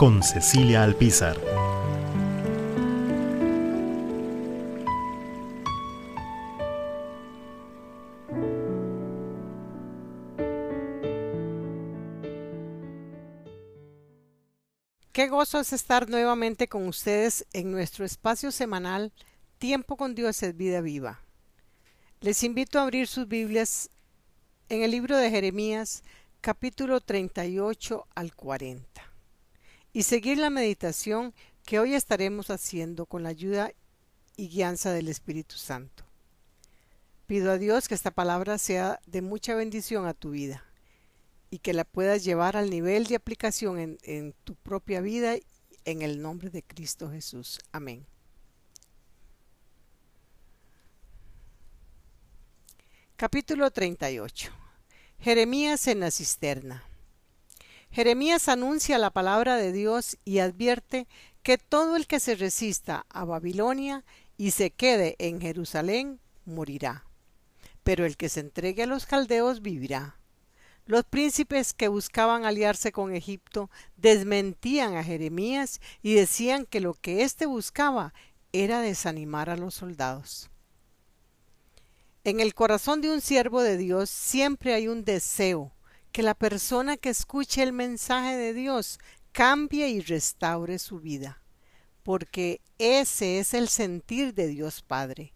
Con Cecilia Alpizar. Qué gozo es estar nuevamente con ustedes en nuestro espacio semanal Tiempo con Dios es vida viva. Les invito a abrir sus Biblias en el libro de Jeremías capítulo 38 al 40 y seguir la meditación que hoy estaremos haciendo con la ayuda y guianza del Espíritu Santo. Pido a Dios que esta palabra sea de mucha bendición a tu vida y que la puedas llevar al nivel de aplicación en, en tu propia vida en el nombre de Cristo Jesús. Amén. Capítulo 38. Jeremías en la cisterna. Jeremías anuncia la palabra de Dios y advierte que todo el que se resista a Babilonia y se quede en Jerusalén morirá, pero el que se entregue a los caldeos vivirá. Los príncipes que buscaban aliarse con Egipto desmentían a Jeremías y decían que lo que éste buscaba era desanimar a los soldados. En el corazón de un siervo de Dios siempre hay un deseo que la persona que escuche el mensaje de Dios cambie y restaure su vida, porque ese es el sentir de Dios Padre.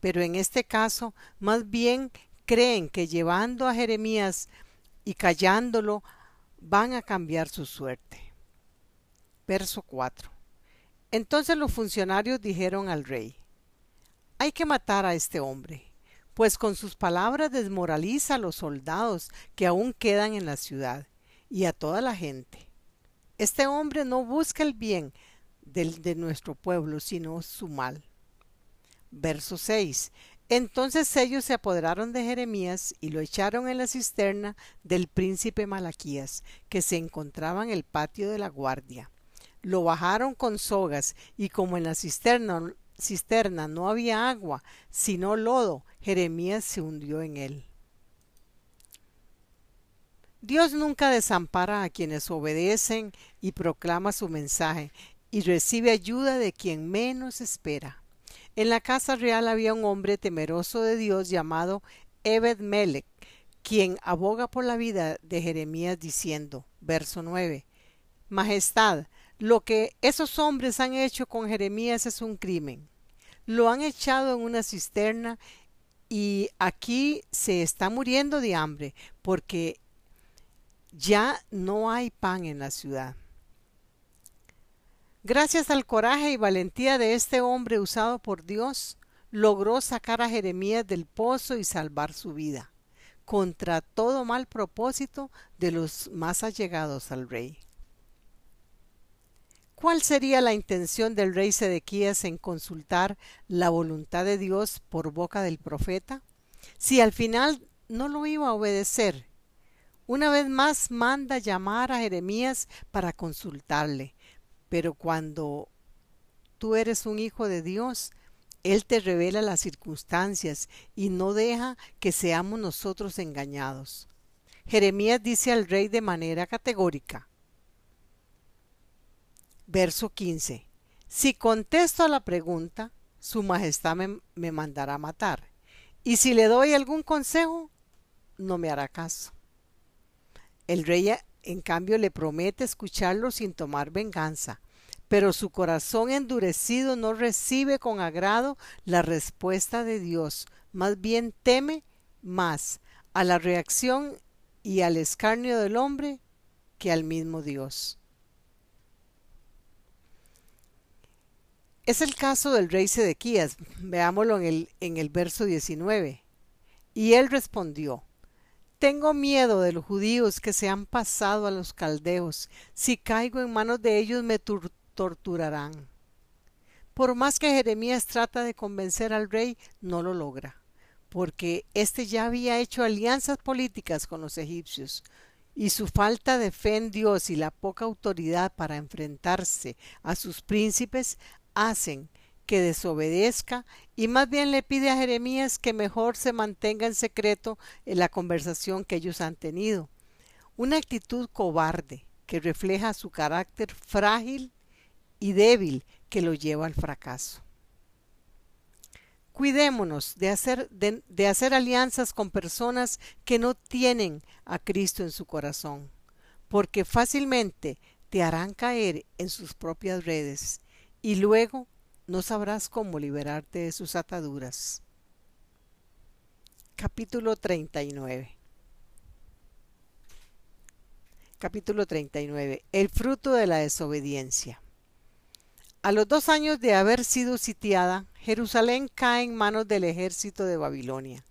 Pero en este caso, más bien creen que llevando a Jeremías y callándolo van a cambiar su suerte. Verso 4. Entonces los funcionarios dijeron al rey, hay que matar a este hombre, pues con sus palabras desmoraliza a los soldados que aún quedan en la ciudad y a toda la gente. Este hombre no busca el bien del, de nuestro pueblo, sino su mal. Verso 6. Entonces ellos se apoderaron de Jeremías y lo echaron en la cisterna del príncipe Malaquías, que se encontraba en el patio de la guardia. Lo bajaron con sogas, y como en la cisterna, cisterna no había agua, sino lodo, Jeremías se hundió en él. Dios nunca desampara a quienes obedecen y proclama su mensaje, y recibe ayuda de quien menos espera. En la casa real había un hombre temeroso de Dios llamado Ebed Melech, quien aboga por la vida de Jeremías diciendo, verso 9, Majestad, lo que esos hombres han hecho con Jeremías es un crimen. Lo han echado en una cisterna y aquí se está muriendo de hambre porque ya no hay pan en la ciudad. Gracias al coraje y valentía de este hombre usado por Dios, logró sacar a Jeremías del pozo y salvar su vida, contra todo mal propósito de los más allegados al rey. ¿Cuál sería la intención del rey Sedequías en consultar la voluntad de Dios por boca del profeta? Si al final no lo iba a obedecer, una vez más manda llamar a Jeremías para consultarle, pero cuando tú eres un hijo de Dios, Él te revela las circunstancias y no deja que seamos nosotros engañados. Jeremías dice al rey de manera categórica. Verso 15. Si contesto a la pregunta, su majestad me, me mandará matar. Y si le doy algún consejo, no me hará caso. El rey en cambio le promete escucharlo sin tomar venganza, pero su corazón endurecido no recibe con agrado la respuesta de Dios, más bien teme más a la reacción y al escarnio del hombre que al mismo Dios. Es el caso del rey Sedequías, veámoslo en el, en el verso 19. Y él respondió, Tengo miedo de los judíos que se han pasado a los caldeos. Si caigo en manos de ellos me torturarán. Por más que Jeremías trata de convencer al rey, no lo logra, porque éste ya había hecho alianzas políticas con los egipcios, y su falta de fe en Dios y la poca autoridad para enfrentarse a sus príncipes hacen que desobedezca y más bien le pide a Jeremías que mejor se mantenga en secreto en la conversación que ellos han tenido. Una actitud cobarde que refleja su carácter frágil y débil que lo lleva al fracaso. Cuidémonos de hacer, de, de hacer alianzas con personas que no tienen a Cristo en su corazón, porque fácilmente te harán caer en sus propias redes y luego no sabrás cómo liberarte de sus ataduras. Capítulo 39 Capítulo 39 El fruto de la desobediencia A los dos años de haber sido sitiada, Jerusalén cae en manos del ejército de Babilonia.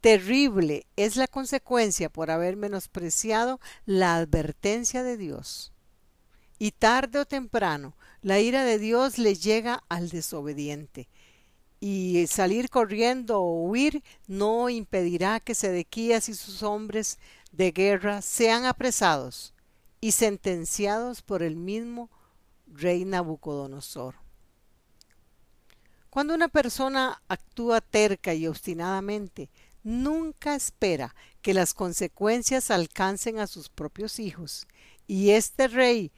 Terrible es la consecuencia por haber menospreciado la advertencia de Dios. Y tarde o temprano la ira de Dios le llega al desobediente. Y salir corriendo o huir no impedirá que Sedequías y sus hombres de guerra sean apresados y sentenciados por el mismo rey Nabucodonosor. Cuando una persona actúa terca y obstinadamente, nunca espera que las consecuencias alcancen a sus propios hijos, y este rey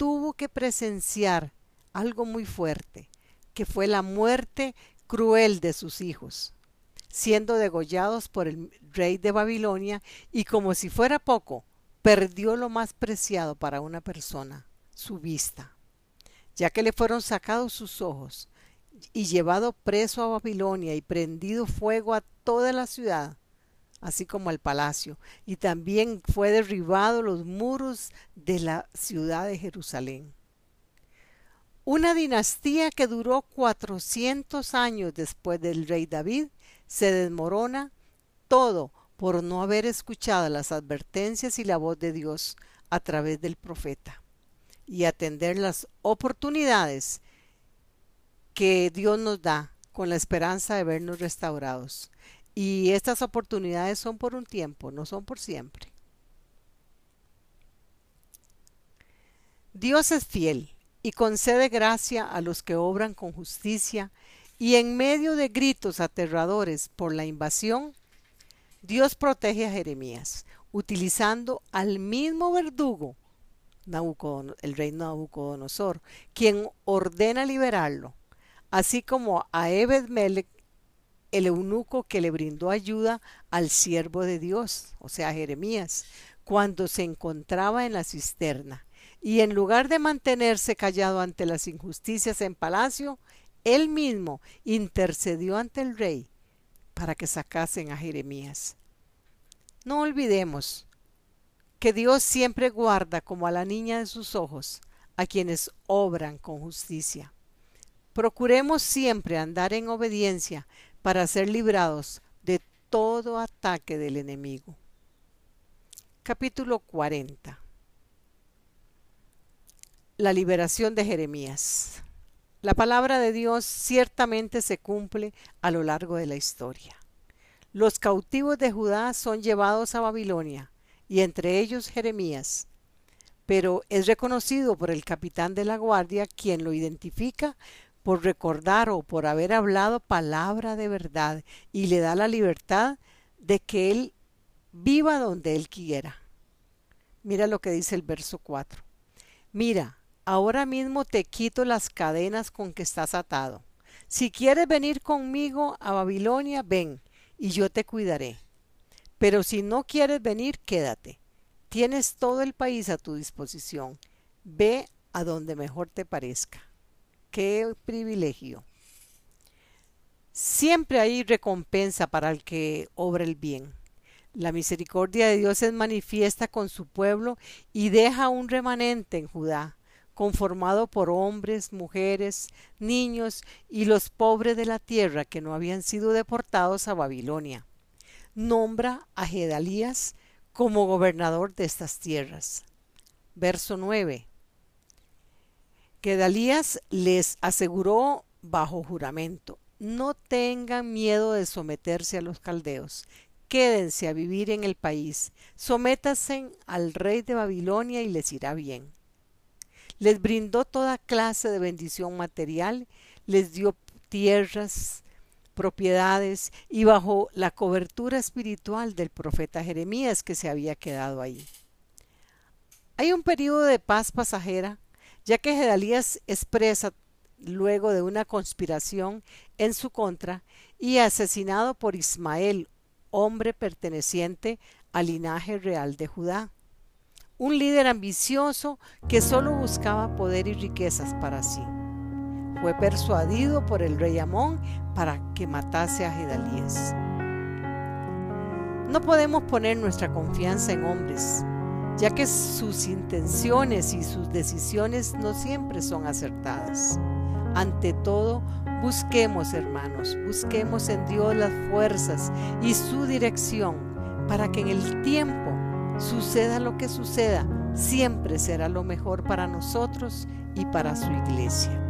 tuvo que presenciar algo muy fuerte, que fue la muerte cruel de sus hijos, siendo degollados por el rey de Babilonia y como si fuera poco, perdió lo más preciado para una persona, su vista, ya que le fueron sacados sus ojos y llevado preso a Babilonia y prendido fuego a toda la ciudad, así como al palacio, y también fue derribado los muros de la ciudad de Jerusalén. Una dinastía que duró cuatrocientos años después del rey David se desmorona todo por no haber escuchado las advertencias y la voz de Dios a través del profeta y atender las oportunidades que Dios nos da con la esperanza de vernos restaurados. Y estas oportunidades son por un tiempo, no son por siempre. Dios es fiel y concede gracia a los que obran con justicia y en medio de gritos aterradores por la invasión, Dios protege a Jeremías, utilizando al mismo verdugo, el rey Nabucodonosor, quien ordena liberarlo, así como a Ebed Melech, el eunuco que le brindó ayuda al siervo de Dios, o sea, Jeremías, cuando se encontraba en la cisterna. Y en lugar de mantenerse callado ante las injusticias en palacio, él mismo intercedió ante el rey para que sacasen a Jeremías. No olvidemos que Dios siempre guarda como a la niña de sus ojos a quienes obran con justicia. Procuremos siempre andar en obediencia para ser librados de todo ataque del enemigo. Capítulo 40 La liberación de Jeremías. La palabra de Dios ciertamente se cumple a lo largo de la historia. Los cautivos de Judá son llevados a Babilonia, y entre ellos Jeremías, pero es reconocido por el capitán de la guardia, quien lo identifica por recordar o por haber hablado palabra de verdad y le da la libertad de que él viva donde él quiera. Mira lo que dice el verso 4. Mira, ahora mismo te quito las cadenas con que estás atado. Si quieres venir conmigo a Babilonia, ven, y yo te cuidaré. Pero si no quieres venir, quédate. Tienes todo el país a tu disposición. Ve a donde mejor te parezca. Qué privilegio. Siempre hay recompensa para el que obra el bien. La misericordia de Dios es manifiesta con su pueblo y deja un remanente en Judá, conformado por hombres, mujeres, niños y los pobres de la tierra que no habían sido deportados a Babilonia. nombra a Gedalías como gobernador de estas tierras. Verso 9. Gedalías les aseguró bajo juramento, no tengan miedo de someterse a los caldeos, quédense a vivir en el país, sométasen al rey de Babilonia y les irá bien. Les brindó toda clase de bendición material, les dio tierras, propiedades y bajo la cobertura espiritual del profeta Jeremías que se había quedado ahí. Hay un periodo de paz pasajera, ya que Gedalías expresa luego de una conspiración en su contra y asesinado por Ismael, hombre perteneciente al linaje real de Judá. Un líder ambicioso que solo buscaba poder y riquezas para sí. Fue persuadido por el rey Amón para que matase a Gedalías. No podemos poner nuestra confianza en hombres, ya que sus intenciones y sus decisiones no siempre son acertadas. Ante todo, busquemos, hermanos, busquemos en Dios las fuerzas y su dirección para que en el tiempo suceda lo que suceda, siempre será lo mejor para nosotros y para su iglesia.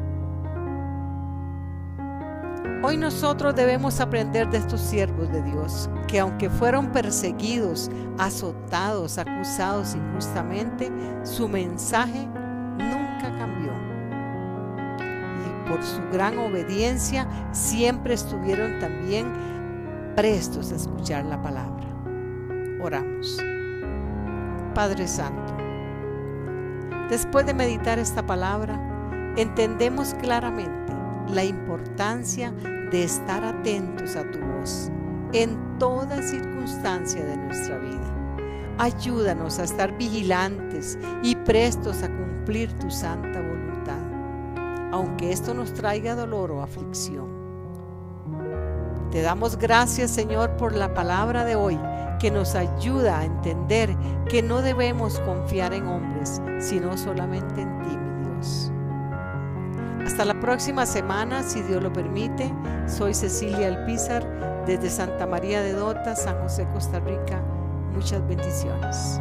Hoy nosotros debemos aprender de estos siervos de Dios, que aunque fueron perseguidos, azotados, acusados injustamente, su mensaje nunca cambió. Y por su gran obediencia siempre estuvieron también prestos a escuchar la palabra. Oramos. Padre Santo, después de meditar esta palabra, entendemos claramente la importancia de estar atentos a tu voz en toda circunstancia de nuestra vida. Ayúdanos a estar vigilantes y prestos a cumplir tu santa voluntad, aunque esto nos traiga dolor o aflicción. Te damos gracias, Señor, por la palabra de hoy que nos ayuda a entender que no debemos confiar en hombres, sino solamente en ti, mi Dios. Hasta la próxima semana, si Dios lo permite. Soy Cecilia Alpizar desde Santa María de Dota, San José, Costa Rica. Muchas bendiciones.